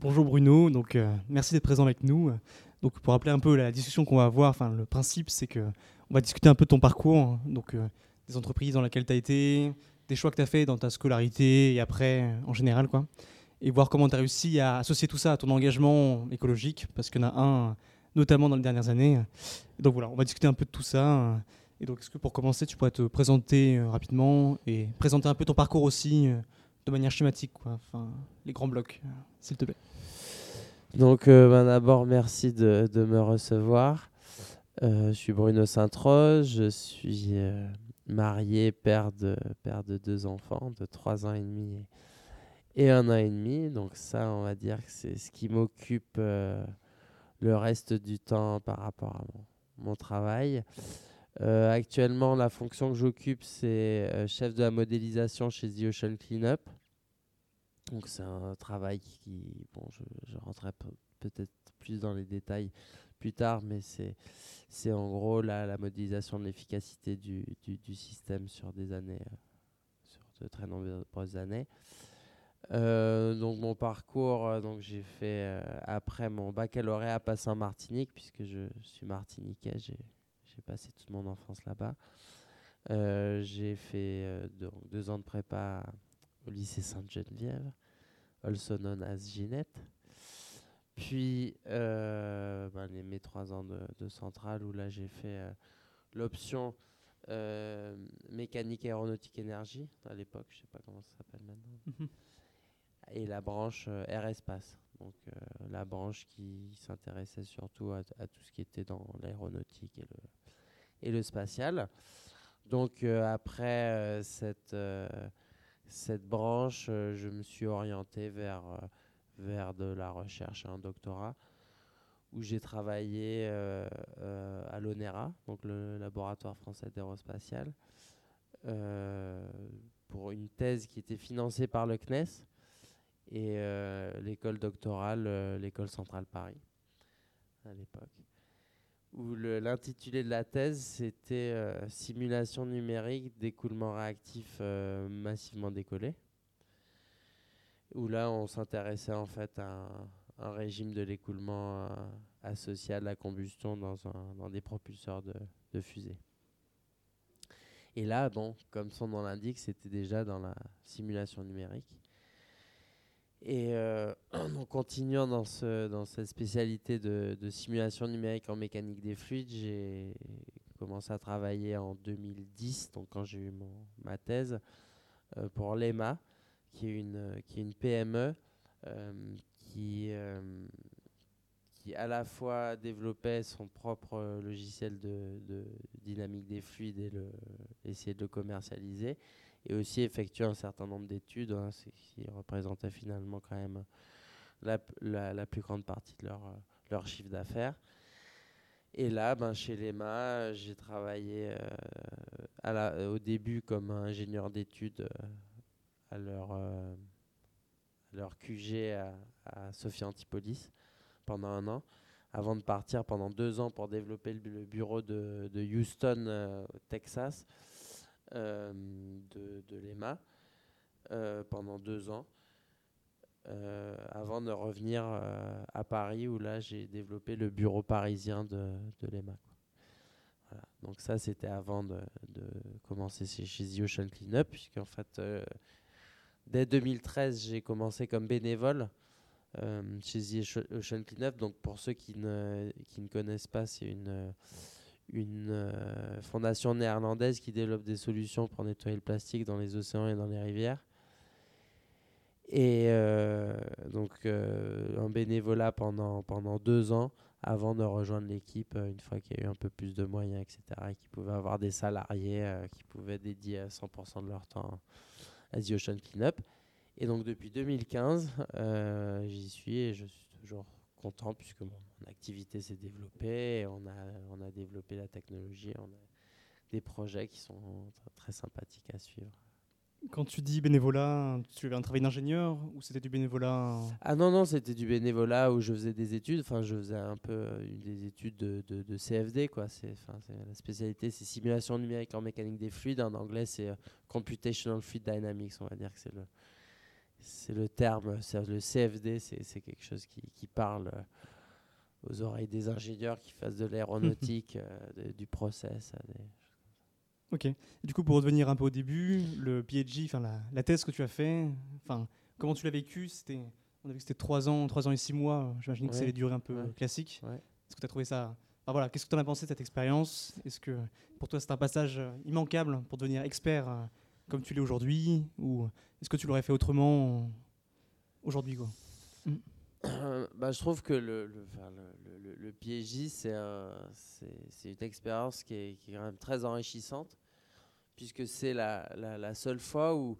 Bonjour Bruno, donc euh, merci d'être présent avec nous. Donc pour rappeler un peu la discussion qu'on va avoir, enfin le principe c'est que on va discuter un peu de ton parcours, hein. donc euh, des entreprises dans lesquelles tu as été, des choix que tu as fait dans ta scolarité et après en général quoi, et voir comment tu as réussi à associer tout ça à ton engagement écologique parce qu'il y en a un notamment dans les dernières années. Donc voilà, on va discuter un peu de tout ça. Et donc est-ce que pour commencer, tu pourrais te présenter euh, rapidement et présenter un peu ton parcours aussi de manière schématique. Enfin, les grands blocs, euh, s'il te plaît. Donc, euh, ben, d'abord, merci de, me recevoir. Euh, je suis Bruno Saint-Rose, je suis marié, père de, père de deux enfants, de trois ans et demi et, un an et demi. Donc, ça, on va dire que c'est ce qui m'occupe le reste du temps par rapport à mon travail. Euh, actuellement, la fonction que j'occupe, c'est euh, chef de la modélisation chez The Ocean Cleanup. Donc, c'est un travail qui, bon, je, rentrerai peut-être plus dans les détails plus tard, mais c'est, en gros la, modélisation de l'efficacité du, système sur des années, euh, sur de très nombreuses années. Donc mon parcours, donc j'ai fait après mon baccalauréat à Passin Martinique, puisque je suis martiniquais, j'ai passé toute mon enfance là-bas. Euh, j'ai fait euh, deux, deux, ans de prépa au lycée Sainte-Geneviève, also known as Ginette. Puis euh, ben, les, mes trois ans de, de, centrale où là j'ai fait l'option euh, mécanique aéronautique énergie à l'époque, je sais pas comment ça s'appelle maintenant, mm -hmm. et la branche euh, air espace. Donc la branche qui s'intéressait surtout à, à, tout ce qui était dans l'aéronautique et le, et le spatial. Donc euh, après euh, cette, euh, cette branche, je me suis orienté vers, vers de la recherche et un doctorat où j'ai travaillé à l'ONERA, donc le laboratoire français d'aérospatial, pour une thèse qui était financée par le CNES et l'école doctorale, l'école centrale Paris à l'époque où l'intitulé de la thèse, c'était euh, Simulation numérique d'écoulement réactif euh, massivement décollé. Où là, on s'intéressait en fait à un, régime de l'écoulement euh, associé à la combustion dans, des propulseurs de, de fusée. Et là, bon, comme son nom l'indique, c'était déjà dans la simulation numérique. Et euh, en continuant dans, ce, dans cette spécialité de, simulation numérique en mécanique des fluides, j'ai commencé à travailler en 2010, donc quand j'ai eu mon, ma thèse, euh, pour l'EMA, qui est une, PME qui, euh, qui à la fois développait son propre logiciel de, dynamique des fluides et essayer de le commercialiser et aussi effectuer un certain nombre d'études, hein, ce qui représentait finalement quand même la, la, plus grande partie de leur, leur chiffre d'affaires. Et là, ben, chez l'EMA, j'ai travaillé euh, au début comme ingénieur d'études euh, à, leur, euh, leur QG à, à Sophia Antipolis pendant un an, avant de partir pendant deux ans pour développer le, bureau de, Houston, euh, Texas, euh, de, l'EMA euh, pendant deux ans. Euh, avant de revenir à Paris où là j'ai développé le bureau parisien de, l'EMA. Donc ça c'était avant de, commencer chez, The Ocean Cleanup puisqu'en fait dès 2013 j'ai commencé comme bénévole chez The Ocean Cleanup. Donc pour ceux qui ne, qui ne connaissent pas, c'est une, une euh, fondation néerlandaise qui développe des solutions pour nettoyer le plastique dans les océans et dans les rivières. Et euh, donc euh, un bénévolat pendant, pendant deux ans avant de rejoindre l'équipe euh, une fois qu'il y a eu un peu plus de moyens, etc. Et qui pouvaient avoir des salariés qui pouvaient dédier 100% de leur temps à The Ocean Cleanup. Et donc depuis 2015, j'y suis et je suis toujours content puisque mon activité s'est développée, on a, on a développé la technologie, on a des projets qui sont très sympathiques à suivre. Quand tu dis bénévolat, tu avais un travail d'ingénieur ou c'était du bénévolat Ah non, non, c'était du bénévolat où je faisais des études. Enfin, je faisais un peu euh, des études de, de, de CFD. Quoi. C'est, la spécialité, c'est simulation numérique en mécanique des fluides. En anglais, c'est uh, Computational Fluid Dynamics. On va dire que c'est le, c'est le terme, c'est le CFD, c'est quelque chose qui, qui parle euh, aux oreilles des ingénieurs qui fassent de l'aéronautique, euh, du process. euh, des- Ok. Du coup, pour revenir un peu au début, le PhD, enfin la, la thèse que tu as fait, enfin comment tu l'as vécu? C'était, on a vu que c'était trois ans, trois ans et six mois. J'imagine que c'est les durées un peu Ouais. classiques. Ouais. Est-ce que tu as trouvé ça enfin, voilà, qu'est-ce que tu en as pensé de cette expérience? Est-ce que pour toi c'est un passage euh, immanquable pour devenir expert euh, comme tu l'es aujourd'hui, ou est-ce que tu l'aurais fait autrement aujourd'hui quoi? Bah, je trouve que le, le, le, le- c'est un- c'est c'est une expérience qui est, qui est quand même très enrichissante, puisque c'est la, la, seule fois où,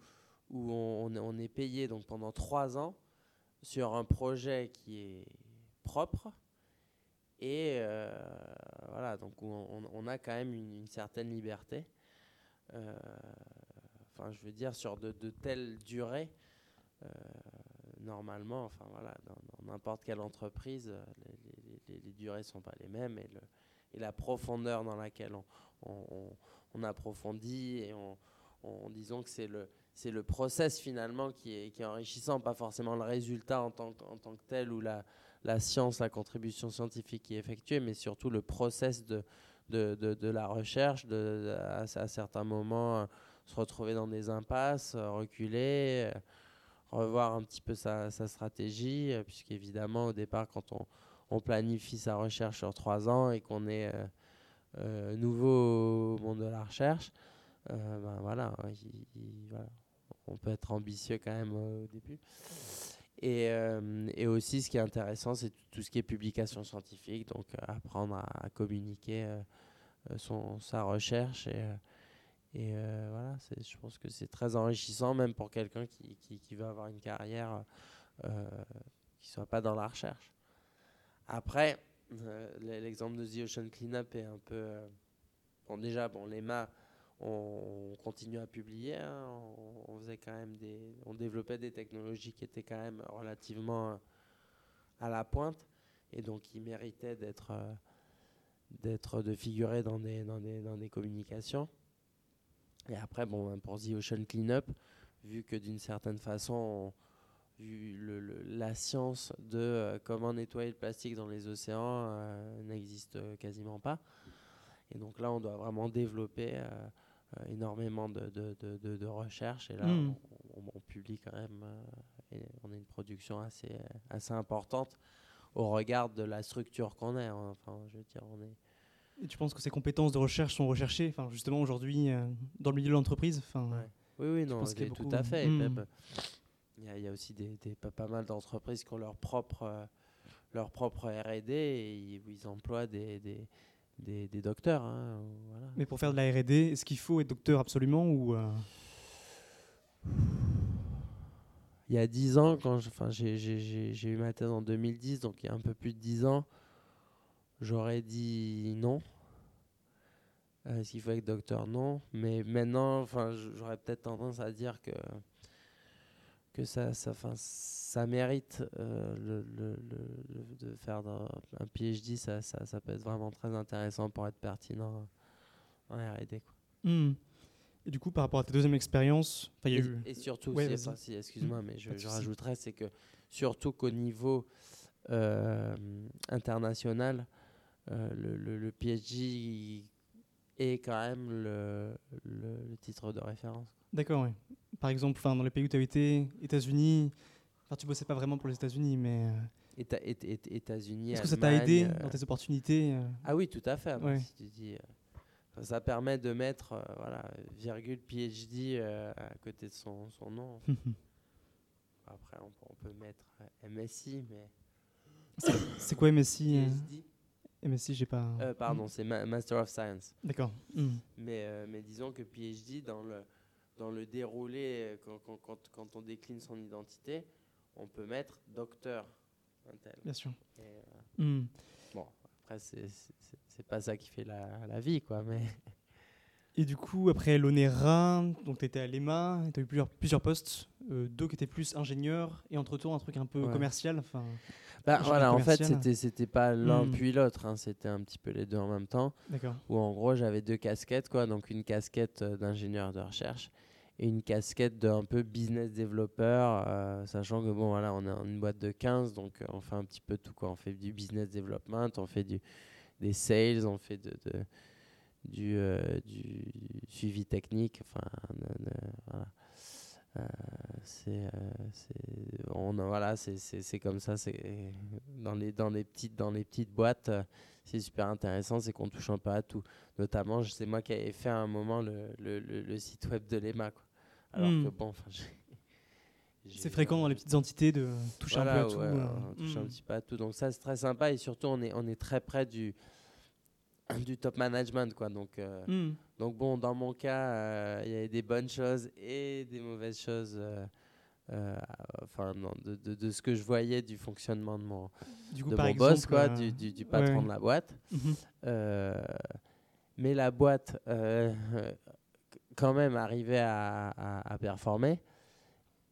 où on, on est payé donc, pendant trois ans sur un projet qui est propre. Et euh, voilà, donc on, on a quand même une, certaine liberté. Euh, Enfin, je veux dire, sur de, de telles durées, euh, normalement, enfin voilà, dans n'importe quelle entreprise, euh, les, durées sont pas les mêmes et, la profondeur dans laquelle on, on- on- on approfondit et on, on- disons que c'est le c'est process finalement qui est, enrichissant, pas forcément le résultat en tant, que- tel ou la, science, la contribution scientifique qui est effectuée, mais surtout le process de, la recherche, à, certains moments euh, se retrouver dans des impasses, euh, reculer, revoir un petit peu sa, stratégie, euh, puisqu'évidemment au départ quand on, planifie sa recherche sur trois ans et qu'on est euh, euh, nouveau au monde de la recherche, ben il- voilà, on peut être ambitieux quand même au début. Et, et aussi, ce qui est intéressant, c'est tout, ce qui est publication scientifique, donc apprendre à, communiquer son, sa recherche. Et, et euh, voilà, je pense que c'est très enrichissant, même pour quelqu'un qui, qui, qui veut avoir une carrière euh, qui ne soit pas dans la recherche. Après, euh, l'exemple de The Ocean Cleanup est un peu. bon, déjà, bon, l'EMA, on, on continue à publier. hein, on, on faisait quand même des. On développait des technologies qui étaient quand même relativement à la pointe et donc qui méritaient d'être. d'être de figurer dans des, dans des, dans des communications. Et après, bon, ben, pour The Ocean Cleanup, vu que d'une certaine façon, on- vu le- le- la science de euh, comment nettoyer le plastique dans les océans euh, n'existe euh, quasiment pas. Et donc là, on doit vraiment développer euh, énormément de, de, de, de- de recherche. Et là, Mm. on, on- on publie quand même, et on a une production assez, assez importante au regard de la structure qu'on est. hein. Enfin, je veux dire, on est Et tu penses que ces compétences de recherche sont recherchées, enfin justement aujourd'hui euh, dans le milieu de l'entreprise, enfin Ouais. Oui, oui, non, tout à fait. Hmm. même, il y, a- il y a aussi des, des- pas, pas mal d'entreprises qui ont leur propre, euh, leur propre R&D et ils, où ils emploient des, des, des, des docteurs. hein, voilà. Mais pour faire de la R&D, est-ce qu'il faut être docteur absolument ou euh, Il y a 10 ans, quand j'ai eu ma thèse en 2010, donc il y a un peu plus de 10 ans, j'aurais dit non. Euh, Est-ce qu'il faut être docteur Non? Mais maintenant, j'aurais peut-être tendance à dire que, que ça, ça, ça mérite euh, le, le- le- de faire un, un PhD. Ça, ça, ça peut être vraiment très intéressant pour être pertinent en R&D. hmm. Et du coup, par rapport à ta deuxième expérience, y a Et, eu... et surtout, Ouais, si- excuse-moi, mais je, rajouterais, c'est que surtout qu'au niveau euh, international, le, le- le PhD est quand même le, le- le titre de référence. D'accord, oui. Par exemple, dans les pays où tu as été, États-Unis, tu bossais pas vraiment pour les États-Unis, mais euh, Éta- Éta- Éta- États-Unis, est-ce que ça t'a aidé euh, dans tes opportunités euh, Ah oui, tout à fait. Bon, Ouais. si tu dis, euh, ça permet de mettre euh, voilà, virgule PhD euh, à côté de son, son nom. Après, on, peut- on peut mettre euh, MSI, mais C'est quoi MSI euh, PhD. MSI, j'ai pas... Euh, pardon, c'est ma- Master of Science. D'accord. Hmm. Mais, euh, mais disons que PhD, dans le, dans le déroulé, euh, quand, quand, quand, on décline son identité, on peut mettre docteur. un tel. Bien sûr. Et, euh, Hmm. bon, après, c'est c'est- c'est- c'est pas ça qui fait la, la vie, quoi. Mais Et du coup, après l'ONERA, donc tu étais à l'EMA, tu as eu plusieurs, plusieurs postes, euh, deux qui étaient plus ingénieurs, et entre-temps un truc un peu Ouais. commercial. Enfin, bah, voilà, en fait, c'était c'était pas l'un Hmm. puis l'autre, hein, c'était un petit peu les deux en même temps. D'accord. Où en gros, j'avais deux casquettes, quoi. Donc une casquette euh, d'ingénieur de recherche et une casquette d'un peu business développeur, euh, sachant que bon voilà, on est une boîte de 15, donc euh, on fait un petit peu tout quoi. On fait du business development, on fait du, des sales, on fait de, de du, euh, du, suivi technique, enfin voilà. c'est on voilà c'est comme ça c'est dans les dans les petites dans les petites boîtes c'est super intéressant c'est qu'on touche un peu à tout notamment c'est moi qui avais fait à un moment le, le, le, site web de l'EMA alors Hmm. que bon, C'est fréquent dans les petites entités de toucher Voilà, un peu à tout. ouais, euh. on touche un Mm. petit peu à tout. Donc ça, c'est très sympa et surtout, on est, on est très près du, du top management, quoi. Donc, euh, Mm. donc bon, dans mon cas, euh, il y avait des bonnes choses et des mauvaises choses. euh, enfin, non, de, de, de ce que je voyais du fonctionnement de mon, Du coup, de mon exemple, boss, quoi, du, du, du patron ouais. de la boîte. mhm. Mais la boîte, quand même, arrivait à, à- à performer.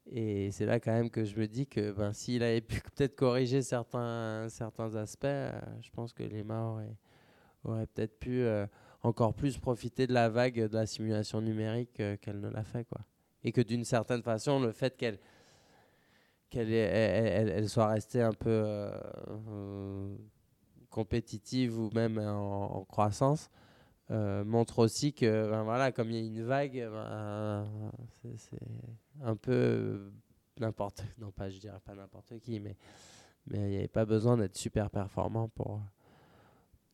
Et c'est là quand même que je me dis que ben, s'il avait pu peut-être corriger certains, certains aspects, euh, je pense que l'EMA aurait, aurait peut-être pu euh, encore plus profiter de la vague de la simulation numérique euh, qu'elle ne l'a fait. Quoi. Et que d'une certaine façon, le fait qu'elle qu'elle elle, elle- soit restée un peu euh, compétitive ou même en, croissance montre aussi que ben voilà comme il y a une vague ben, c'est- un peu n'importe non pas je dirais pas n'importe qui mais mais il n'y avait pas besoin d'être super performant pour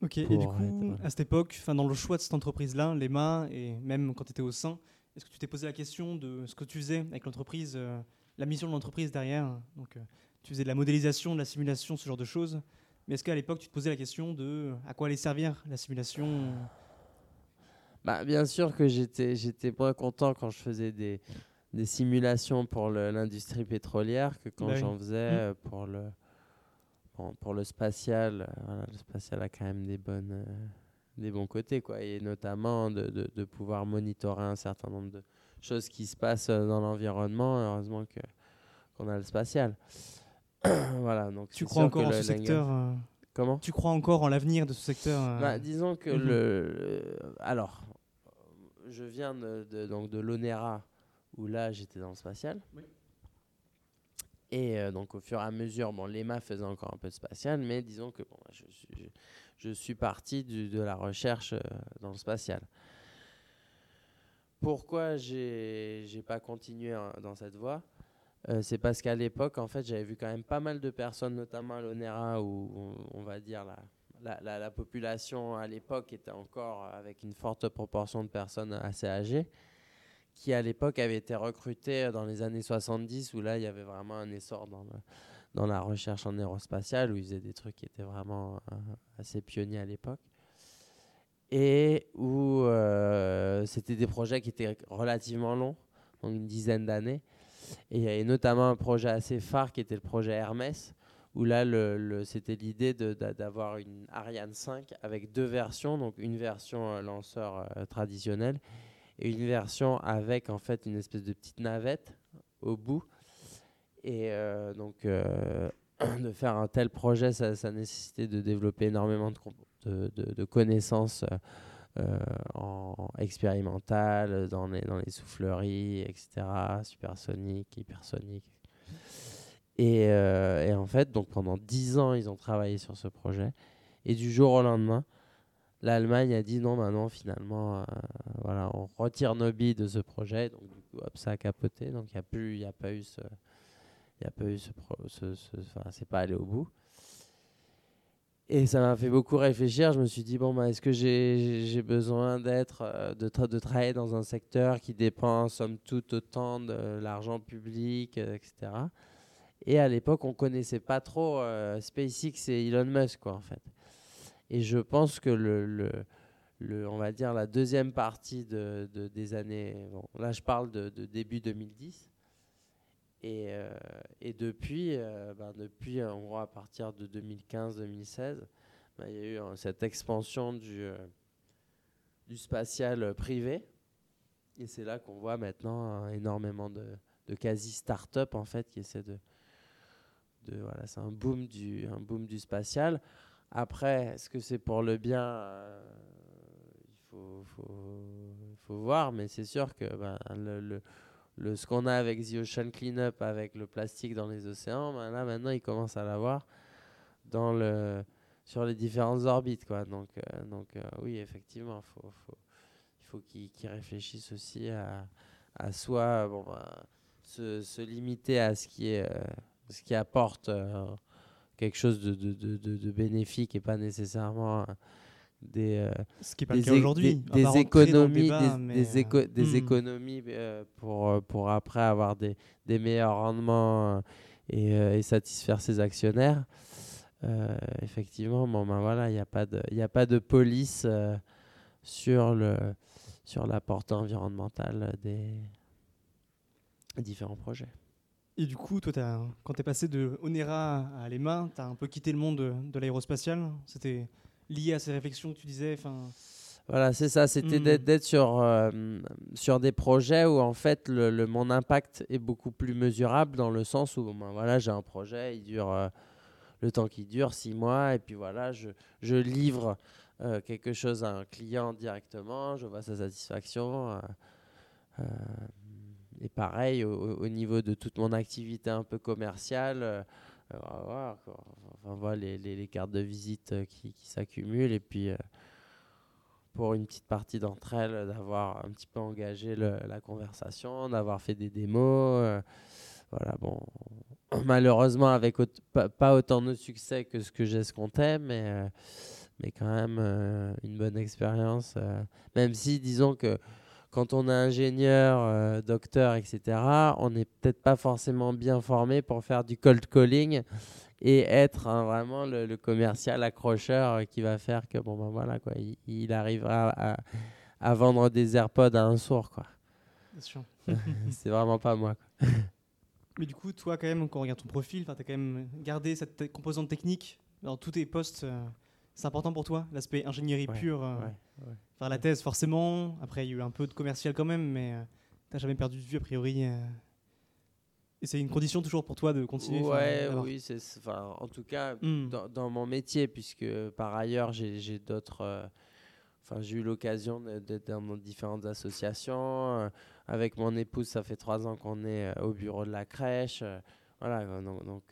Ok, et du coup, à cette époque, enfin, dans le choix de cette entreprise-là, l'EMA, et même quand tu étais au sein, est-ce que tu t'es posé la question de ce que tu faisais avec l'entreprise, euh, la mission de l'entreprise derrière? Donc, euh, tu faisais de la modélisation, de la simulation, ce genre de choses. Mais est-ce qu'à l'époque, tu te posais la question de euh, à quoi allait servir la simulation? Bah, bien sûr que j'étais j'étais moins content quand je faisais des, des simulations pour l'industrie pétrolière que quand Bah oui. j'en faisais Mm. euh, pour le bon, pour le spatial. euh, Voilà, le spatial a quand même des bonnes euh, des bons côtés quoi et notamment de, de, de pouvoir monitorer un certain nombre de choses qui se passent euh, dans l'environnement. Heureusement que qu'on a le spatial. voilà donc Tu crois encore en ce langage- secteur euh, Comment? Tu crois encore en l'avenir de ce secteur euh, bah, disons que Mhm. le, le- alors je viens de, de- donc de l'ONERA où là j'étais dans le spatial Oui. Et euh, donc au fur et à mesure bon l'EMA faisait encore un peu de spatial mais disons que bon, je, suis, parti de la recherche euh, dans le spatial. Pourquoi j'ai pas continué hein, dans cette voie? Euh, c'est parce qu'à l'époque, en fait, j'avais vu quand même pas mal de personnes, notamment à l'ONERA, où on, va dire la population à l'époque était encore avec une forte proportion de personnes assez âgées, qui à l'époque avaient été recrutées dans les années 70, où là, il y avait vraiment un essor dans, dans la recherche en aérospatiale, où ils faisaient des trucs qui étaient vraiment euh, assez pionniers à l'époque. Et où euh, c'était des projets qui étaient relativement longs, donc une dizaine d'années. Et il y avait notamment un projet assez phare qui était le projet Hermès, où là, le, c'était l'idée d'avoir une Ariane 5 avec deux versions, donc une version euh, lanceur euh, traditionnel et une version avec en fait une espèce de petite navette au bout. Et euh, donc, euh, de faire un tel projet, ça, nécessitait de développer énormément de, connaissances euh, euh, en expérimental, dans les, souffleries, etc., supersonique, hypersonique. Et, et en fait, donc pendant 10 ans, ils ont travaillé sur ce projet. Et du jour au lendemain, l'Allemagne a dit non, maintenant, finalement, euh, voilà, on retire nos billes de ce projet. Donc, du coup, ça a capoté. Donc, il n'y a, plus- il a pas eu ce. Il a pas eu ce. ce, c'est pas allé au bout. Et ça m'a fait beaucoup réfléchir. Je me suis dit, bon, bah, est-ce que j'ai besoin d'être, euh, de, tra- de travailler dans un secteur qui dépend, somme toute, autant de l'argent public, euh, etc. Et à l'époque, on connaissait pas trop SpaceX et Elon Musk, quoi, en fait. Et je pense que le, on va dire la deuxième partie de, de- des années, là je parle de, début 2010. Et, euh, et depuis, euh, ben, depuis, en gros, à partir de 2015-2016, ben, il y a eu euh, cette expansion du, euh, spatial euh, privé. Et c'est là qu'on voit maintenant euh, énormément de, de quasi-start-up en fait, qui essaient de. de voilà, c'est un un boom du spatial. Après, est-ce que c'est pour le bien Euh, Il faut, voir, mais c'est sûr que ben, le, ce qu'on a avec The Ocean Cleanup, avec le plastique dans les océans, ben là maintenant ils commencent à l'avoir dans le, sur les différentes orbites. Quoi. Donc, euh, euh, oui, effectivement, il faut qu'ils réfléchissent aussi à, soi, bah, se, limiter à ce qui apporte quelque chose de, de, de, de, bénéfique et pas nécessairement des, euh, Ce qui est pas des, aujourd'hui. Des, des économies, débat, des, des, éco des économies euh, pour, pour après avoir des, des meilleurs rendements et, et satisfaire ses actionnaires. Euh, effectivement, bon, ben voilà, il n'y a, pas de, a pas de police euh, sur, le, sur la portée environnementale des différents projets. Et du coup, toi, as, quand tu es passé de Onera à Lema, tu as un peu quitté le monde de, l'aérospatial C'était lié à ces réflexions que tu disais voilà, c'est ça, c'était mmh. d'être sur, euh, sur des projets où en fait le, le, mon impact est beaucoup plus mesurable dans le sens où ben, voilà, j'ai un projet, il dure euh, le temps qui dure, six mois, et puis voilà, je, je livre euh, quelque chose à un client directement, je vois sa satisfaction. Euh, et pareil, au, au, niveau de toute mon activité un peu commerciale, on va voir, on voit les, cartes de visite qui, qui s'accumulent, et puis pour une petite partie d'entre elles, d'avoir un petit peu engagé la conversation, d'avoir fait des démos. voilà, bon, malheureusement avec pas, autant de succès que ce que j'escomptais, mais, euh, mais quand même euh, une bonne expérience. Euh. même si, disons que quand on est ingénieur, docteur, etc., on n'est peut-être pas forcément bien formé pour faire du cold calling et être hein, vraiment le, commercial accrocheur qui va faire que bon ben voilà quoi, il, arrivera à, à, vendre des AirPods à un sourd quoi. C'est vraiment pas moi. Quoi. Mais du coup, toi, quand même, quand on regarde ton profil, tu as quand même gardé cette composante technique dans tous tes postes. Euh, c'est important pour toi, l'aspect ingénierie ouais, pure euh, ouais, ouais. Faire la thèse, forcément. Après, il y a eu un peu de commercial quand même, mais euh, tu n'as jamais perdu de vue, a priori. Euh. Et c'est une condition toujours pour toi de continuer Ouais, oui, c'est, en tout cas, mm. dans, dans, mon métier, puisque par ailleurs, j'ai d'autres Enfin, j'ai eu l'occasion d'être dans différentes associations. Euh, avec mon épouse, ça fait trois ans qu'on est euh, au bureau de la crèche. Euh, voilà, donc, donc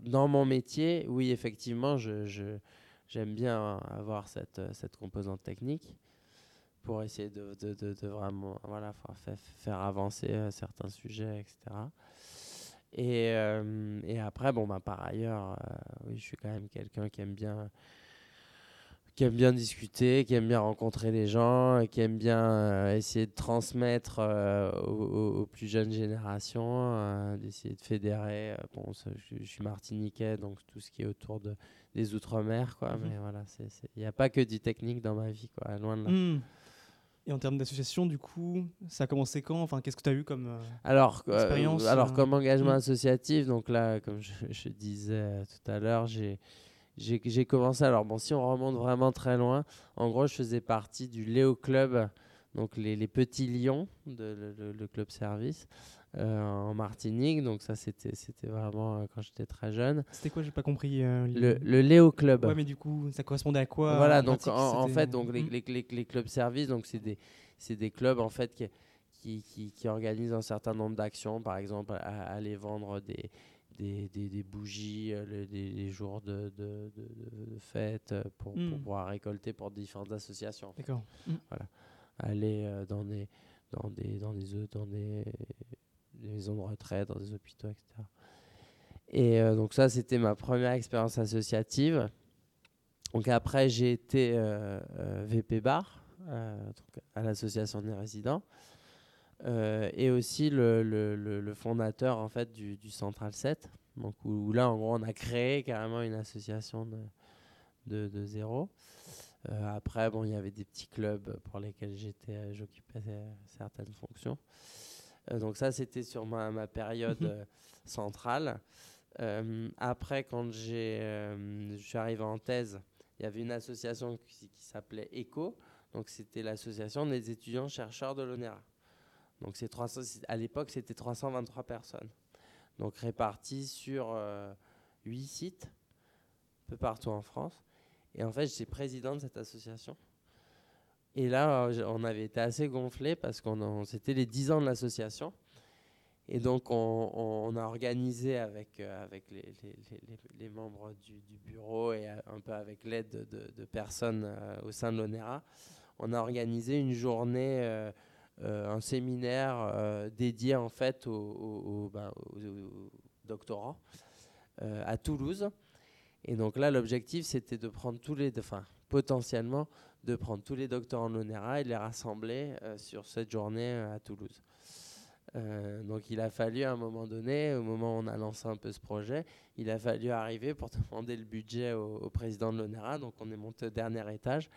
dans mon métier, oui, effectivement, je, j'aime bien avoir cette, cette composante technique pour essayer de, de, vraiment voilà, faire, avancer certains sujets, etc. Et, euh, et après, bon, bah, par ailleurs, euh, oui, je suis quand même quelqu'un qui aime bien qui aime bien discuter, qui aime bien rencontrer les gens, qui aime bien euh, essayer de transmettre euh, aux, aux, plus jeunes générations, euh, d'essayer de fédérer. Euh, bon, ça, je, je, suis martiniquais, donc tout ce qui est autour de, des Outre-mer, quoi. -hmm. Mais voilà, il n'y a pas que du technique dans ma vie, quoi, loin de là. Mm. Et en termes d'association, du coup, ça a commencé quand? Enfin, qu'est-ce que tu as eu comme euh, alors, expérience Alors, comme engagement mm. associatif, donc là, comme je, je disais tout à l'heure, j'ai j'ai commencé, alors bon, si on remonte vraiment très loin, en gros, je faisais partie du Léo Club, donc les, les petits lions, de, le, le, club service, euh, en Martinique. Donc ça, c'était vraiment euh, quand j'étais très jeune. C'était quoi J'ai pas compris. Euh, le, le Léo Club. Ouais, mais du coup, ça correspondait à quoi Voilà, donc pratique, en, en, fait, donc, les, les, les, les clubs service, donc c'est des, des clubs en fait qui, qui, qui, qui organisent un certain nombre d'actions, par exemple, à, à aller vendre des des, des, des bougies euh, les, les, jours de, de, de, de fête euh, pour, mm. pour, pouvoir récolter pour différentes associations. D'accord. Mm. Voilà. Aller euh, dans des dans des dans des dans des, des maisons de retraite, dans des hôpitaux, etc. Et euh, donc ça, c'était ma première expérience associative. Donc après, j'ai été euh, VP bar à l'association des résidents. Euh, et aussi le, le, le, le, fondateur en fait du, du Central 7 donc où, où, là en gros on a créé carrément une association de, de, de zéro. Euh, après bon il y avait des petits clubs pour lesquels j'étais j'occupais certaines fonctions. Euh, donc ça c'était sur ma, ma période centrale. Après quand j'ai je suis arrivé en thèse il y avait une association qui, qui s'appelait ECO donc c'était l'association des étudiants chercheurs de l'ONERA donc c'est 300, à l'époque, c'était 323 personnes. Donc réparties sur euh, 8 sites, un peu partout en France. Et en fait, j'étais président de cette association. Et là, on avait été assez gonflé parce qu'on c'était les 10 ans de l'association. Et donc, on, a organisé avec, euh, avec les, membres du, bureau et un peu avec l'aide de, personnes euh, au sein de l'ONERA, on a organisé une journée, euh, un séminaire dédié en fait aux, ben, doctorants à Toulouse. Et donc là, l'objectif, c'était de prendre tous les, enfin, potentiellement, de prendre tous les doctorants de l'ONERA et de les rassembler sur cette journée à Toulouse. Euh, donc il a fallu à un moment donné, au moment où on a lancé un peu ce projet, il a fallu arriver pour demander le budget au, président de l'ONERA. Donc on est monté au dernier étage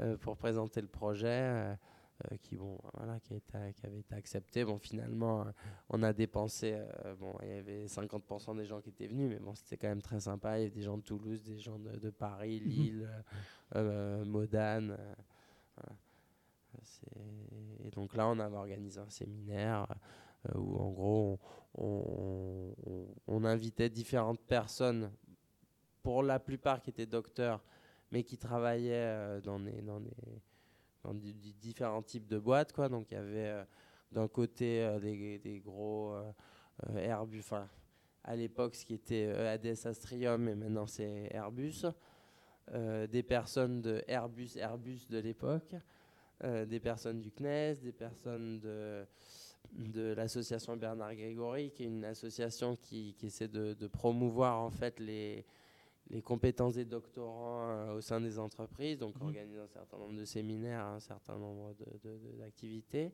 euh, pour présenter le projet euh, qui, bon, voilà, qui, été, qui, avait été accepté. Bon, finalement, on a dépensé, bon, il y avait 50% des gens qui étaient venus, mais bon, c'était quand même très sympa. Il y avait des gens de Toulouse, des gens de, Paris, mhm. Lille, Modane. Voilà. Et donc là, on avait organisé un séminaire euh, où, en gros, on, invitait différentes personnes, pour la plupart qui étaient docteurs, mais qui travaillaient euh, dans, des, dans, dans différents types de boîtes. Quoi. Donc il y avait euh, d'un côté des, des, gros Airbus, enfin à l'époque ce qui était ADS Astrium, et maintenant c'est Airbus. des personnes de Airbus, Airbus de l'époque, euh, des personnes du CNES, des personnes de, de l'association Bernard Grégory, qui est une association qui, qui essaie de, de, promouvoir en fait les, les compétences des doctorants euh, au sein des entreprises, donc mmh. organise un certain nombre de séminaires, un certain nombre d'activités,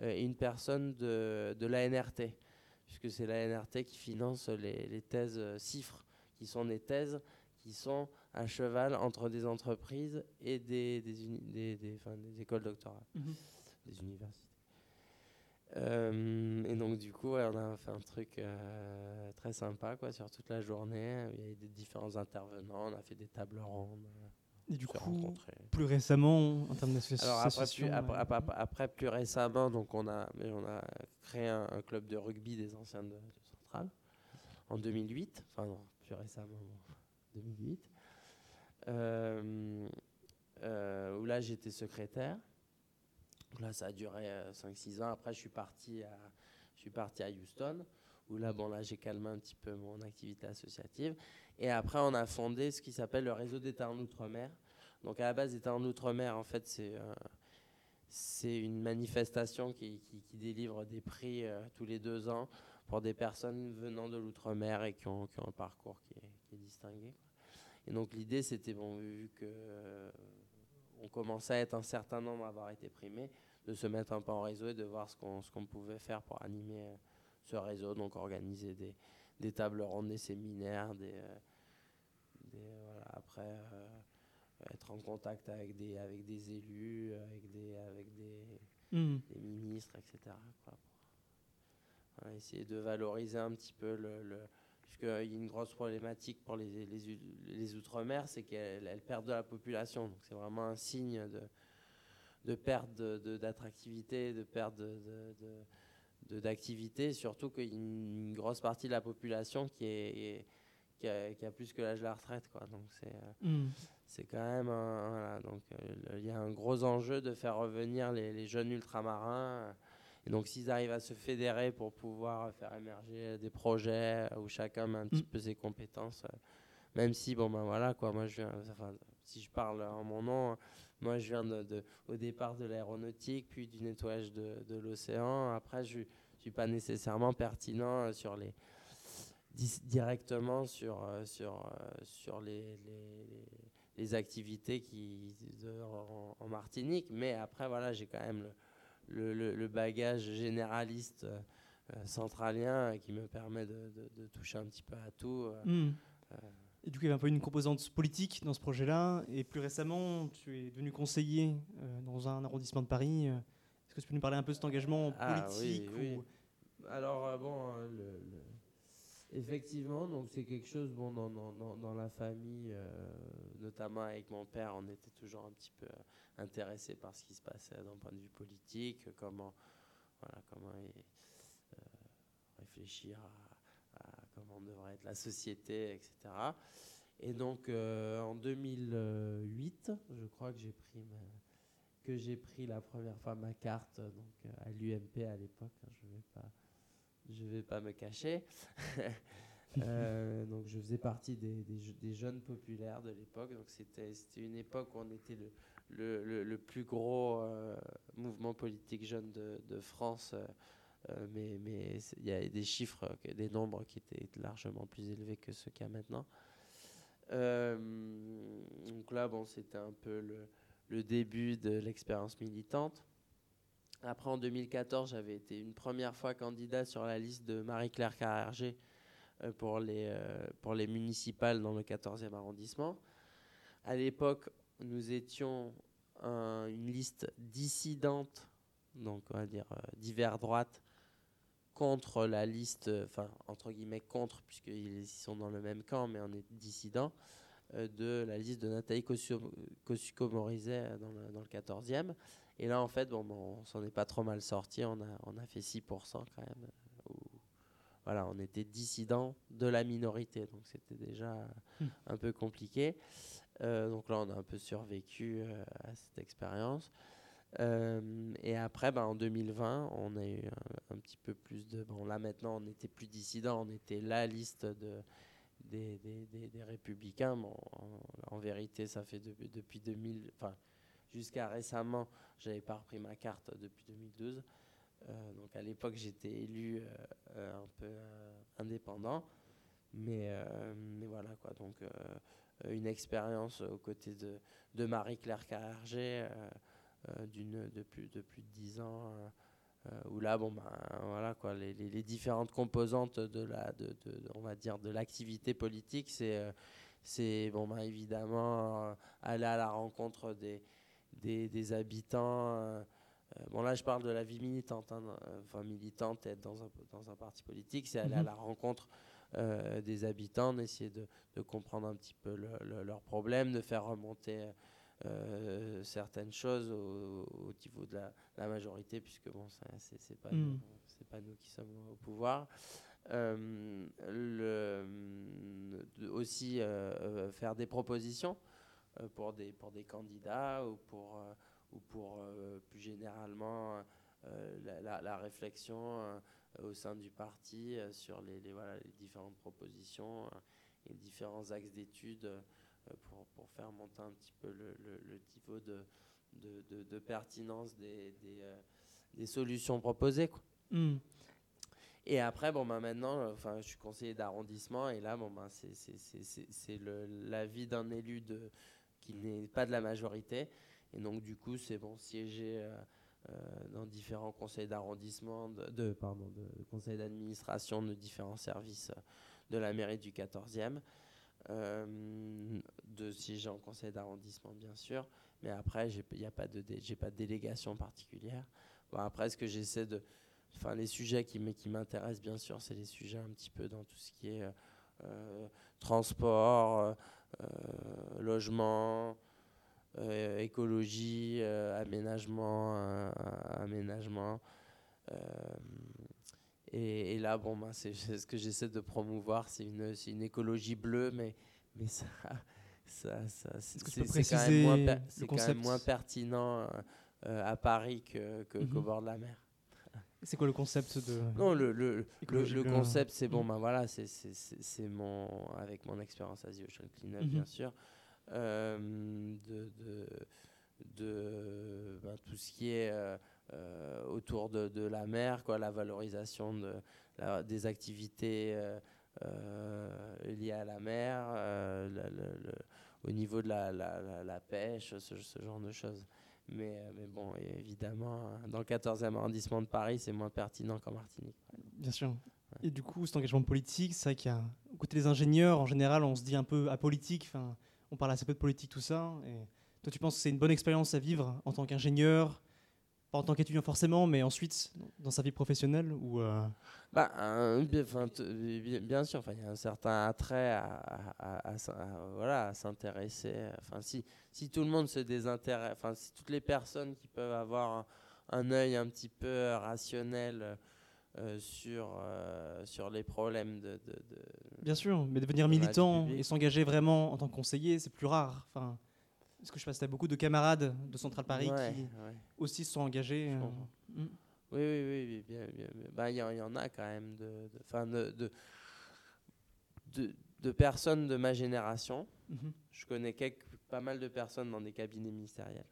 euh, et une personne de, de l'ANRT, puisque c'est l'ANRT qui finance les, les thèses CIFRE, qui sont des thèses qui sont à cheval entre des entreprises et des, des, des, écoles doctorales, mhm. des universités. Euh, et donc du coup, on a fait un truc euh, très sympa quoi, sur toute la journée. Il y a eu des différents intervenants, on a fait des tables rondes. Et du coup, plus récemment, en termes d'association Alors après, après, après, plus récemment, donc on a, on a créé un, club de rugby des anciens de, de Centrale en 2008. Enfin non, plus récemment. 2008, euh, euh, où là j'étais secrétaire. Là ça a duré 5-6 euh, ans. Après je suis parti à, Houston, où là, bon, là j'ai calmé un petit peu mon activité associative. Et après on a fondé ce qui s'appelle le réseau d'État en Outre-mer. Donc à la base, État en Outre-mer, en fait, c'est c'est une manifestation qui, délivre des prix tous les deux ans pour des personnes venant de l'outre-mer et qui ont, un parcours qui est, est distingué. Et donc l'idée, c'était, bon, vu que euh, on commençait à être un certain nombre à avoir été primés, de se mettre un peu en réseau et de voir ce qu'on, pouvait faire pour animer euh, ce réseau, donc organiser des, des tables rondes, des séminaires, des, euh, des voilà, après être en contact avec des, avec des élus, avec des, avec des, mmh. des ministres, etc. Quoi, essayer de valoriser un petit peu le, le puisqu'il y a une grosse problématique pour les, les, les Outre-mer, c'est qu'elles perdent de la population. Donc c'est vraiment un signe de, de perte d'attractivité, de, de, perte d'activité, surtout qu'il y a une, grosse partie de la population qui, est, qui, a, qui a, plus que l'âge de la retraite. Quoi. Donc c'est mm. c'est quand même un, voilà, donc euh, il y a un gros enjeu de faire revenir les, les jeunes ultramarins et donc, s'ils arrivent à se fédérer pour pouvoir faire émerger des projets où chacun met un petit mm. peu ses compétences, euh, même si, bon, ben voilà, quoi, moi, je viens, enfin, si je parle en mon nom, moi, je viens de, au départ de l'aéronautique, puis du nettoyage de, de l'océan. Après, je ne suis pas nécessairement pertinent euh, sur les directement sur, euh, sur, sur les, les, les activités qui, en, en, Martinique. Mais après, voilà, j'ai quand même le, le, bagage généraliste euh, centralien qui me permet de, toucher un petit peu à tout. Euh, hmm. euh. Et du coup, il y avait un peu une composante politique dans ce projet-là. Et plus récemment, tu es devenu conseiller dans un arrondissement de Paris. Est-ce que tu peux nous parler un peu de cet engagement ah politique oui, Alors, bon, le Effectivement, donc c'est quelque chose, bon, dans, dans, dans la famille, euh, notamment avec mon père, on était toujours un petit peu euh, intéressé par ce qui se passait d'un point de vue politique, comment, voilà, comment euh, réfléchir à, comment devrait être la société, etc. Et donc en 2008, je crois que j'ai pris que j'ai pris la première fois ma carte donc, à l'UMP à l'époque. Hein, je vais, pas, je vais pas me cacher. donc je faisais partie des, jeunes populaires de l'époque. Donc c'était une époque où on était le, plus gros mouvement politique jeune de, France. Euh, mais il y a des chiffres, des nombres qui étaient largement plus élevés que ceux qu'il y a maintenant. Euh, donc là, bon, c'était un peu le début de l'expérience militante. Après, en 2014, j'avais été une première fois candidat sur la liste de Marie-Claire Carrerger euh, pour, les, pour les municipales dans le 14e arrondissement. À l'époque, nous étions une liste dissidente, donc on va dire divers droite, contre la liste, enfin entre guillemets contre, puisqu'ils sont dans le même camp, mais on est dissident, euh, de la liste de Nathalie Kosciusko-Morizet euh, dans dans le 14e. Et là, en fait, bon, bon on s'en est pas trop mal sorti, on a, on a fait 6% quand même. Euh, voilà, on était dissident de la minorité, donc c'était déjà hmm. un peu compliqué. donc là, on a un peu survécu à cette expérience. Euh, et après, ben, en 2020, on a eu un, petit peu plus de. Bon, là maintenant, on n'était plus dissident, on était la liste de, des, des, des, républicains. Bon, en, vérité, ça fait depuis 2000. Enfin, jusqu'à récemment, j'avais pas repris ma carte depuis 2012. Euh, donc à l'époque, j'étais élu euh, un peu indépendant. Mais, mais voilà quoi. Donc une expérience aux côtés de, de Marie-Claire. Euh, d'une de plus de plus de 10 ans euh, euh, où là bon ben voilà quoi les, les, différentes composantes de la de, de, on va dire de l'activité politique c'est c'est bon ben évidemment aller à la rencontre des des, des habitants bon là je parle de la vie militante hein, enfin militante être dans un dans un parti politique c'est aller à mhm. la rencontre des habitants d'essayer de, de, comprendre un petit peu leurs problèmes de faire remonter euh, certaines choses au, niveau de la, majorité, puisque bon, c'est pas, mm. c'est pas nous qui sommes au pouvoir. Euh, le, aussi euh, faire des propositions pour, des, pour des candidats ou pour, ou pour plus généralement la, la, réflexion au sein du parti sur les, les, voilà, les différentes propositions et différents axes d'études euh, pour, pour, faire monter un petit peu le, le, niveau de, de, de, pertinence des, des, euh, des, solutions proposées. Quoi. Hmm. Et après, bon, ben maintenant, enfin, je suis conseiller d'arrondissement et là, bon, ben, c'est l'avis d'un élu de, qui n'est pas de la majorité. Et donc, du coup, c'est bon, siéger euh, dans différents conseils d'arrondissement, de, pardon, de conseils d'administration de différents services de la mairie du 14e. Euh, de siéger en conseil d'arrondissement, bien sûr. Mais après, j'ai a pas de, pas de délégation particulière. Après, ce que j'essaie de, enfin, les sujets qui m'intéressent, bien sûr, c'est les sujets un petit peu dans tout ce qui est euh, transport, euh, logement, écologie, aménagement, aménagement. Et, là, bon, ben, c'est ce que j'essaie de promouvoir, c'est une, une écologie bleue, mais, mais ça, ça, ça c'est quand, même moins, quand même moins pertinent euh, à Paris que, que, qu'au mhm. bord de la mer. C'est quoi le concept de Non, le, le, le, concept, c'est bon, mhm. ben voilà, c'est mon avec mon expérience Asie Ocean Cleanup, bien mhm. sûr, euh, de, de, de ben, tout ce qui est euh, euh, autour de, de, la mer, quoi, la valorisation de, des activités euh, euh, liées à la mer, au niveau de la, la, la pêche, ce, ce, genre de choses. Mais, mais, bon, évidemment, dans le 14e arrondissement de Paris, c'est moins pertinent qu'en Martinique. Bien sûr. Et du coup, cet engagement politique, c'est vrai qu'il y a, côté des ingénieurs, en général, on se dit un peu apolitique, enfin, on parle assez peu de politique, tout ça. Et toi, tu penses que c'est une bonne expérience à vivre en tant qu'ingénieur pas en tant qu'étudiant forcément, mais ensuite dans sa vie professionnelle ou euh... bah, bien, sûr, il y a un certain attrait à, voilà, à s'intéresser. Enfin, si, si tout le monde se désintéresse, enfin, si toutes les personnes qui peuvent avoir un, œil un petit peu rationnel euh, sur, euh, sur les problèmes de, Bien sûr, mais devenir militant et s'engager vraiment en tant que conseiller, c'est plus rare. Enfin, Est-ce que je passe, tu as beaucoup de camarades de Centrale Paris Ouais, qui ouais. aussi se sont engagés euh. Oui, oui, oui, oui, bien. Bah, il y, en- il y en a quand même de, de, de, de, personnes de ma génération. Mhm. Je connais quelques, pas mal de personnes dans des cabinets ministériels.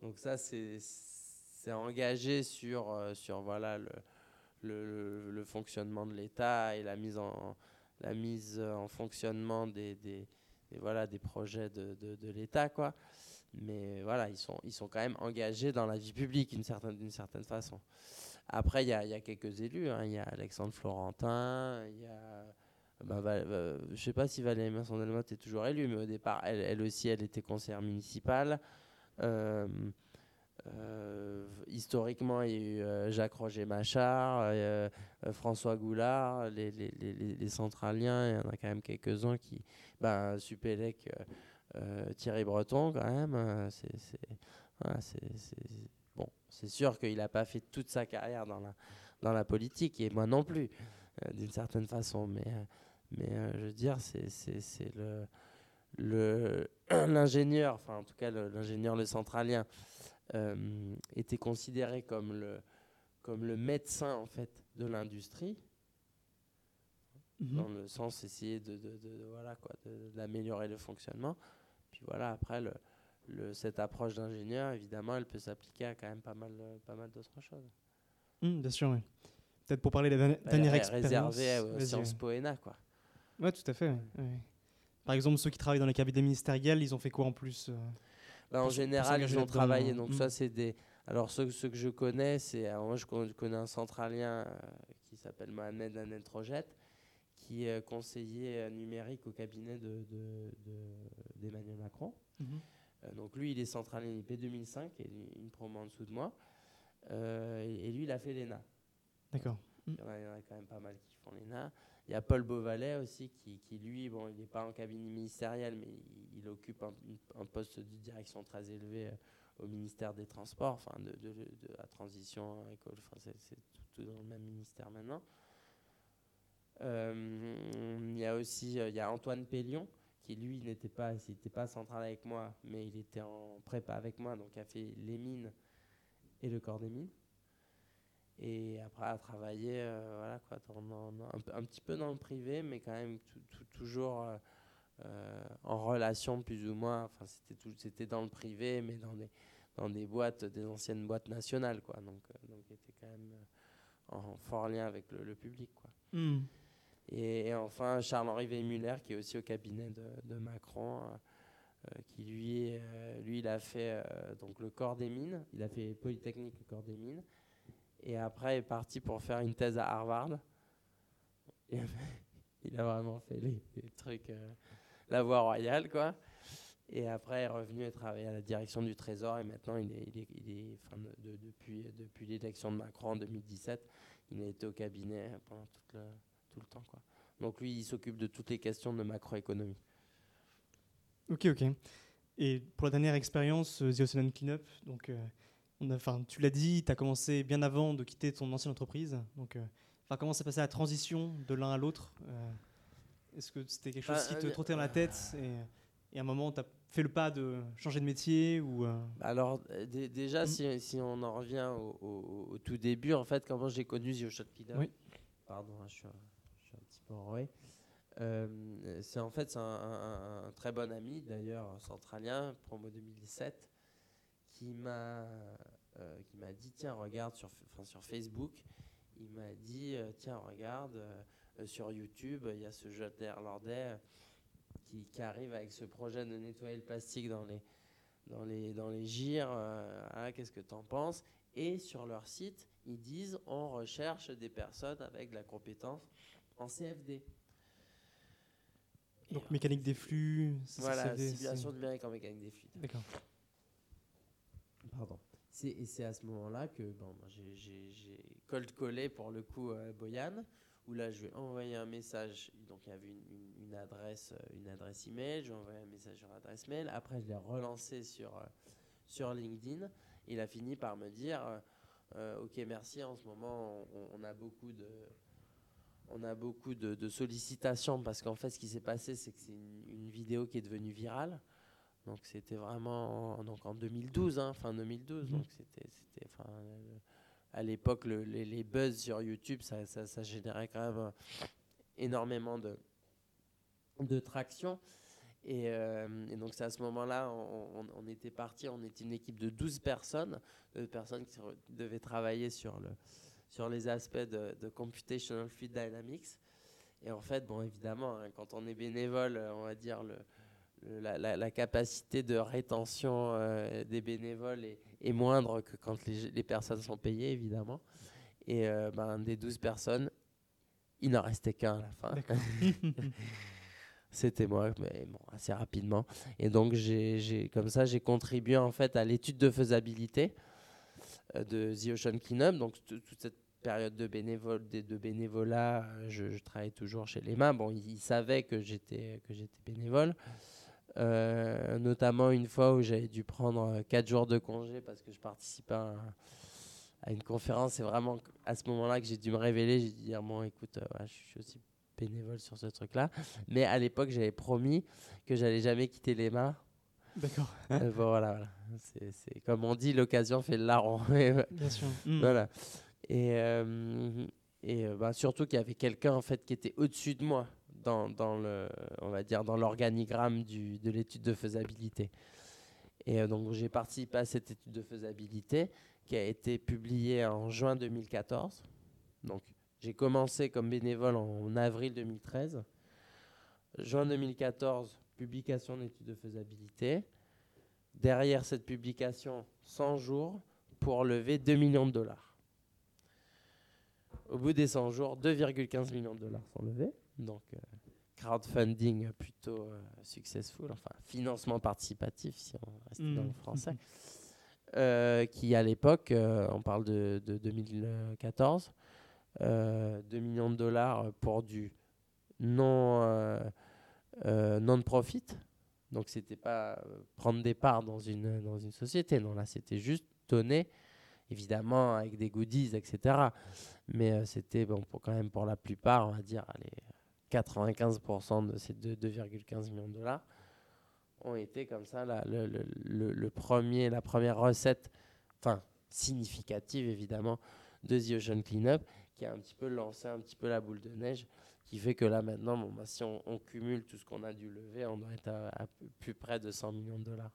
Donc ça, c'est engagé sur, euh, sur voilà, le, le, le- le fonctionnement de l'État et la mise en, la mise en fonctionnement des, des, des, voilà, des projets de, de, de l'État. quoi. Mais voilà, ils sont, ils sont quand même engagés dans la vie publique d'une certaine, certaine façon. Après, il y a, y a quelques élus. hein. Il y a Alexandre Florentin, il y a... bah, euh, je sais pas si Valérie Masson-Delmotte est toujours élue, mais au départ, elle, elle aussi, elle était conseillère municipale. Euh, euh, historiquement, il y a eu euh, Jacques-Roger Machard, François Goulard, les, les, les, les- centraliens, il y en a quand même quelques-uns qui... Ben, Supélec, Thierry Breton, quand même, euh, c'est... voilà, Bon, c'est sûr qu'il n'a pas fait toute sa carrière dans la, dans la politique, et moi non plus, euh, d'une certaine façon, mais... euh, mais euh, je veux dire, c'est le le- l'ingénieur, enfin en tout cas l'ingénieur le centralien, euh, était considéré comme le, comme le médecin en fait de l'industrie, Mhm. dans le sens essayer de, de- de- de- voilà quoi, de- d'améliorer le fonctionnement. Puis voilà, après le, le- cette approche d'ingénieur, évidemment, elle peut s'appliquer à quand même pas mal, euh, pas mal d'autres choses. Mm, bien sûr, oui. Peut-être pour parler de la dernière, Elle dernière est expérience. réservée aux sciences poéna, quoi. Ouais, tout à fait. ouais, ouais. Par exemple, ceux qui travaillent dans les cabinets ministériels, ils ont fait quoi en plus euh Bah, en général, ils ont travaillé. euh, Donc, mm. ça, c'est des. Alors, ceux, ceux que je connais, c'est. moi, je con- connais un centralien euh, qui s'appelle Mohamed Annel Trojet, qui est conseiller euh, numérique au cabinet de- de- de- d'Emmanuel Macron. Mhm. Euh, donc, lui, il est centralien IP 2005, et une promo en dessous de moi. Euh, et, et lui, il a fait l'ENA. D'accord. Il y, en a, il y en a quand même pas mal qui font l'ENA. Il y a Paul Beauvalet aussi, qui, qui, lui, bon, il n'est pas en cabinet ministériel, mais il, il occupe un, un poste de direction très élevé au ministère des Transports, enfin de, de- de la transition école, enfin c'est c'est tout, tout dans le même ministère maintenant. Euh, il y a aussi euh, il y a Antoine Pellion, qui lui n'était pas, il était pas central avec moi, mais il était en prépa avec moi, donc a fait les mines et le corps des mines. Et après, à travailler euh, voilà, quoi, dans- un, petit peu dans le privé, mais quand même toujours en relation plus ou moins. Enfin, c'était dans le privé, mais dans des, dans des boîtes, des anciennes boîtes nationales. Quoi. Donc, donc, il était quand même en fort lien avec le, public. Quoi. Mm. Et, enfin, Charles-Henri Weihmuller, qui est aussi au cabinet de, Macron, euh, euh, qui lui, euh, lui, il a fait donc le corps des mines, il a fait Polytechnique, le corps des mines, et après est parti pour faire une thèse à Harvard. Il a vraiment fait les, trucs, la voie royale, quoi. Et après, est revenu et travaillé à la direction du Trésor. Et maintenant, il est, depuis, depuis l'élection de Macron en 2017, il a été au cabinet pendant toute le, tout le temps. Quoi. Donc lui, il s'occupe de toutes les questions de macroéconomie. Ok, ok. Et pour la dernière expérience, euh, The Ocean Cleanup, donc, euh, on a, enfin, tu l'as dit, tu as commencé bien avant de quitter ton ancienne entreprise. Donc, euh, comment s'est passée la transition de l'un à l'autre Euh, Est-ce que c'était quelque chose Bah, qui te euh, trottait dans la tête et, et à un moment, tu as fait le pas de changer de métier ou, euh, Alors dé- déjà, Mm. si, si on en revient au, au- au tout début, en fait, comment j'ai connu The Ocean Cleanup Oui. Pardon, hein, je, suis Euh, c'est en fait un, un- très bon ami, d'ailleurs centralien, promo 2017, qui m'a euh, qui m'a dit tiens regarde sur, enfin, sur Facebook, il m'a dit euh, tiens regarde sur YouTube il y a ce jeune néerlandais qui, qui arrive avec ce projet de nettoyer le plastique dans les dans les dans les gires. ah, Qu'est-ce que tu en penses? Et sur leur site ils disent on recherche des personnes avec de la compétence en CFD. Et donc mécanique des flux c'est- voilà, simulation numérique en mécanique des fluides. D'accord. Pardon. C'est, et c'est à ce moment-là que bon, j'ai, j'ai, j'ai cold collé pour le coup euh, Boyan, où là je lui ai envoyé un message. Donc il y avait une, une- une adresse, euh, une adresse email. Je lui ai envoyé un message sur l'adresse mail. Après je l'ai relancé sur euh, sur LinkedIn. Il a fini par me dire, euh, euh, ok merci. En ce moment on, on a beaucoup de on a beaucoup de, de sollicitations parce qu'en fait ce qui s'est passé c'est que c'est une, une vidéo qui est devenue virale. Donc c'était vraiment en, donc en 2012, hein, fin 2012. Mhm. Donc c'était, enfin, euh, à l'époque, le- les, les buzz sur YouTube, ça, ça, ça générait quand même euh, énormément de, de traction. Et, euh, et donc c'est à ce moment-là, on, on- on était parti, on était une équipe de 12 personnes, de personnes qui devaient travailler sur, le, sur les aspects de, de Computational Fluid Dynamics. Et en fait, bon, évidemment, hein, quand on est bénévole, euh, on va dire le, le- la, la- la capacité de rétention euh, des bénévoles est, est moindre que quand les, les personnes sont payées, évidemment. Et euh, ben, des 12 personnes, il n'en restait qu'un à la fin. C'était moi, mais bon, assez rapidement. Et donc, j'ai, comme ça, j'ai contribué en fait à l'étude de faisabilité de The Ocean Cleanup. Donc, toute cette période de, bénévolat, euh, je, travaillais toujours chez l'EMA. Bon, ils, savaient que j'étais, que j'étais bénévole. Euh, notamment une fois où j'avais dû prendre 4 jours de congé parce que je participais à, un- à une conférence. C'est vraiment à ce moment-là que j'ai dû me révéler. J'ai dû dire Bon, écoute, euh, je suis aussi bénévole sur ce truc-là. Mais à l'époque, j'avais promis que j'allais jamais quitter l'EMA. D'accord. Euh, bon, voilà, voilà. C'est, comme on dit, l'occasion fait le larron. Et, Bien sûr. Mm. voilà. Et, euh, et euh, bah, surtout qu'il y avait quelqu'un en fait qui était au-dessus de moi dans, dans le, on va dire dans l'organigramme du, de l'étude de faisabilité. Et euh, donc j'ai participé à cette étude de faisabilité qui a été publiée en juin 2014. Donc j'ai commencé comme bénévole en avril 2013. Juin 2014, publication de l'étude de faisabilité. Derrière cette publication, 100 jours pour lever 2 millions de dollars. Au bout des 100 jours, 2,15 millions de dollars sont levés. Donc, euh, crowdfunding plutôt euh, successful, enfin financement participatif si on reste dans le Mm. français. Euh, qui à l'époque, on parle de, de 2014, euh, 2 millions de dollars pour du non, euh, non-profit. Donc, c'était pas euh, prendre des parts dans une, dans une société. Non, là, c'était juste donner, évidemment, avec des goodies, etc. Mais euh, c'était bon, pour, quand même pour la plupart, on va dire, allez, 95% de ces deux- 2,15 millions de dollars ont été comme ça la, le premier, la première recette, enfin significative évidemment, de The Ocean Cleanup, qui a un petit peu lancé un petit peu la boule de neige, qui fait que là maintenant, bon, bah, si on, on cumule tout ce qu'on a dû lever, on doit être à, à plus près de 100 millions de dollars.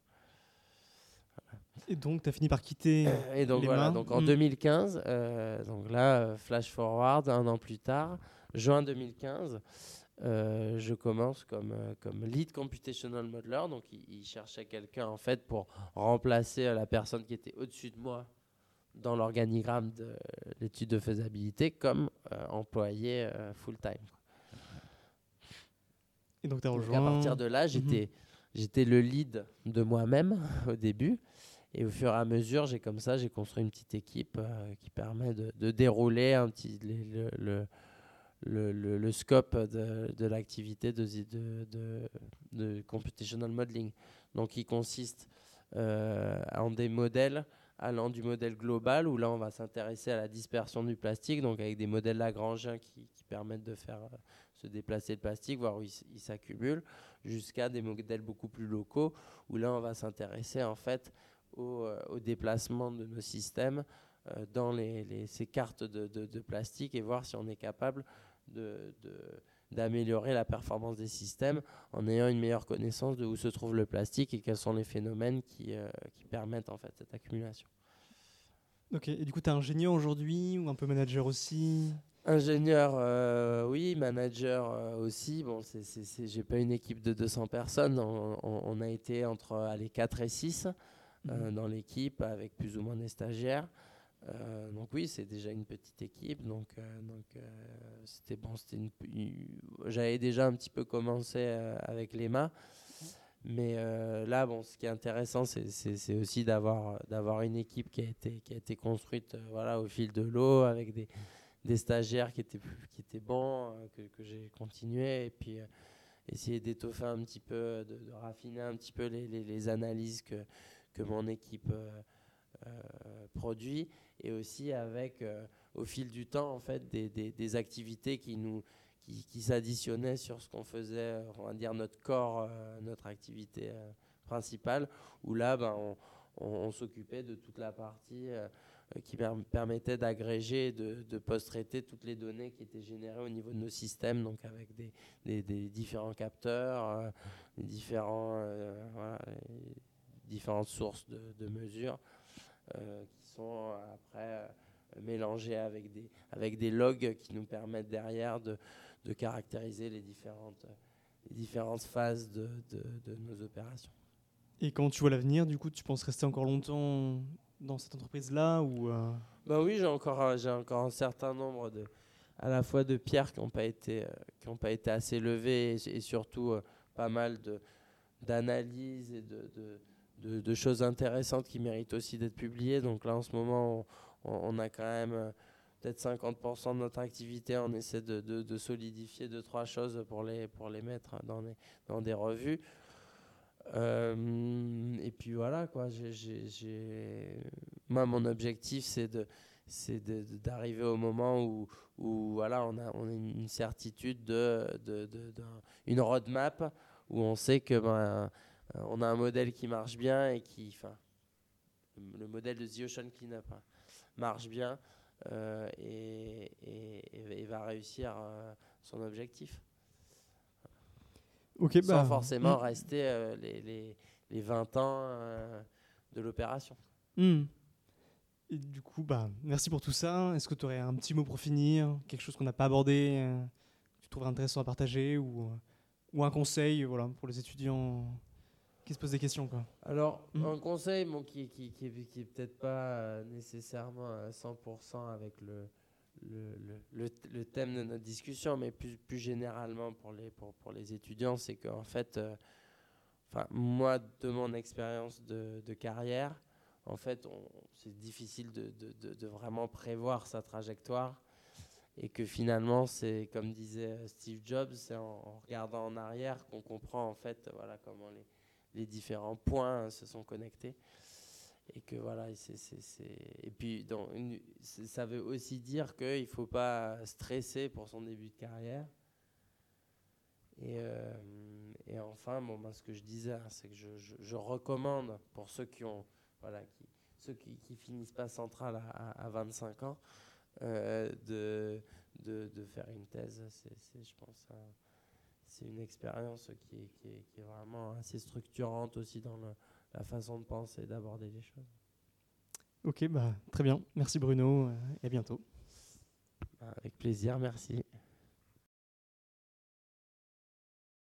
Et donc, tu as fini par quitter. Et donc Les voilà, mains. donc en Mm. 2015, euh, donc là, euh, flash forward, un an plus tard, juin 2015, euh, je commence comme, comme lead computational modeler. Donc il, il cherchait quelqu'un en fait pour remplacer la personne qui était au-dessus de moi dans l'organigramme de l'étude de faisabilité comme euh, employé euh, full-time. Et donc, tu as Donc, rejoint. à partir de là, j'étais j'étais le lead de moi-même au début. Et au fur et à mesure, j'ai comme ça, j'ai construit une petite équipe euh, qui permet de, de dérouler un petit, le, le, le, le- scope de, de l'activité de, de, de, computational modeling. Donc, il consiste en des modèles allant du modèle global où là, on va s'intéresser à la dispersion du plastique, donc avec des modèles lagrangiens qui, permettent de faire euh, se déplacer le plastique, voir où il, s'accumule, jusqu'à des modèles beaucoup plus locaux où là, on va s'intéresser en fait au, euh, déplacement de nos systèmes euh, dans ces cartes de, plastique et voir si on est capable de- d'améliorer la performance des systèmes en ayant une meilleure connaissance de où se trouve le plastique et quels sont les phénomènes qui, euh, qui permettent en fait cette accumulation. Ok, et du coup, tu es ingénieur aujourd'hui ou un peu manager aussi? Ingénieur, euh, oui, manager euh, aussi. Bon, j'ai pas une équipe de 200 personnes. On, on- on a été entre allez, 4 et 6 euh, Mhm. dans l'équipe avec plus ou moins des stagiaires. Euh, donc oui, c'est déjà une petite équipe. Donc, euh, donc euh, c'était bon. C'était une, j'avais déjà un petit peu commencé avec l'EMA. Mais là, bon, ce qui est intéressant, c'est, aussi d'avoir, d'avoir une équipe qui a été, qui a été construite voilà, au fil de l'eau avec des, des stagiaires qui étaient, qui étaient bons, que, j'ai continué. Et puis essayer d'étoffer un petit peu, de, de raffiner un petit peu les, les- les analyses que, que mon équipe euh, euh, produit. Et aussi avec, euh, au fil du temps, en fait, des, des- activités qui nous qui, s'additionnaient sur ce qu'on faisait, euh, on va dire notre corps, notre activité principale, où là, ben, on, s'occupait de toute la partie qui permettait d'agréger, de, de post-traiter toutes les données qui étaient générées au niveau de nos systèmes, donc avec des, des, différents capteurs, différentes sources de, de mesures qui sont après mélangées avec des, avec des logs qui nous permettent derrière de, de caractériser les différentes, les différentes phases de, de nos opérations. Et quand tu vois l'avenir, du coup, tu penses rester encore longtemps dans cette entreprise-là ou euh bah oui, j'ai encore, j'ai encore un certain nombre de, à la fois de pierres qui n'ont pas été, euh, qui ont pas été assez levées et, surtout euh, pas mal de d'analyses et de, de, de, choses intéressantes qui méritent aussi d'être publiées. Donc là, en ce moment, on, a quand même peut-être 50% de notre activité. On essaie de, de, solidifier deux, trois choses pour les, pour les mettre dans des, dans des revues. Euh, et puis voilà, quoi. J'ai, Moi, mon objectif, c'est de c'est d'arriver au moment où, où voilà, on, a, on a une certitude de, de, de, une roadmap où on sait que ben, on a un modèle qui marche bien et qui, enfin, le modèle de The Ocean Cleanup hein, marche bien euh, et, et, et, va réussir euh, son objectif sans bah, forcément hmm. rester euh, les, les, les, 20 ans euh, de l'opération. Et du coup, bah, merci pour tout ça. Est-ce que tu aurais un petit mot pour finir? Quelque chose qu'on n'a pas abordé euh, Tu trouverais intéressant à partager ou, ou un conseil voilà, pour les étudiants qui se posent des questions quoi. Alors, hmm. un conseil bon, qui, qui, qui, qui est peut-être pas nécessairement à 100% avec le, le, le, le, thème de notre discussion, mais plus, plus généralement pour les, pour, pour les étudiants, c'est qu'en fait, euh, moi, de mon expérience de, de, carrière, en fait, c'est difficile de, de, de, vraiment prévoir sa trajectoire. Et que finalement, c'est comme disait Steve Jobs, c'est en, regardant en arrière qu'on comprend en fait voilà, comment les, les différents points se sont connectés. Et que voilà c'est, et puis ça veut aussi dire qu'il ne faut pas stresser pour son début de carrière. Et, euh, enfin bon ben, ce que je disais hein, c'est que je, recommande pour ceux qui ont voilà qui ceux qui, finissent pas central à, à, 25 ans euh, de, de, de, faire une thèse. C'est, je pense c'est une expérience qui est, qui, est, qui est vraiment assez structurante aussi dans le la façon de penser, d'aborder les choses. Ok, bah, très bien. Merci Bruno euh, et à bientôt. Avec plaisir, merci.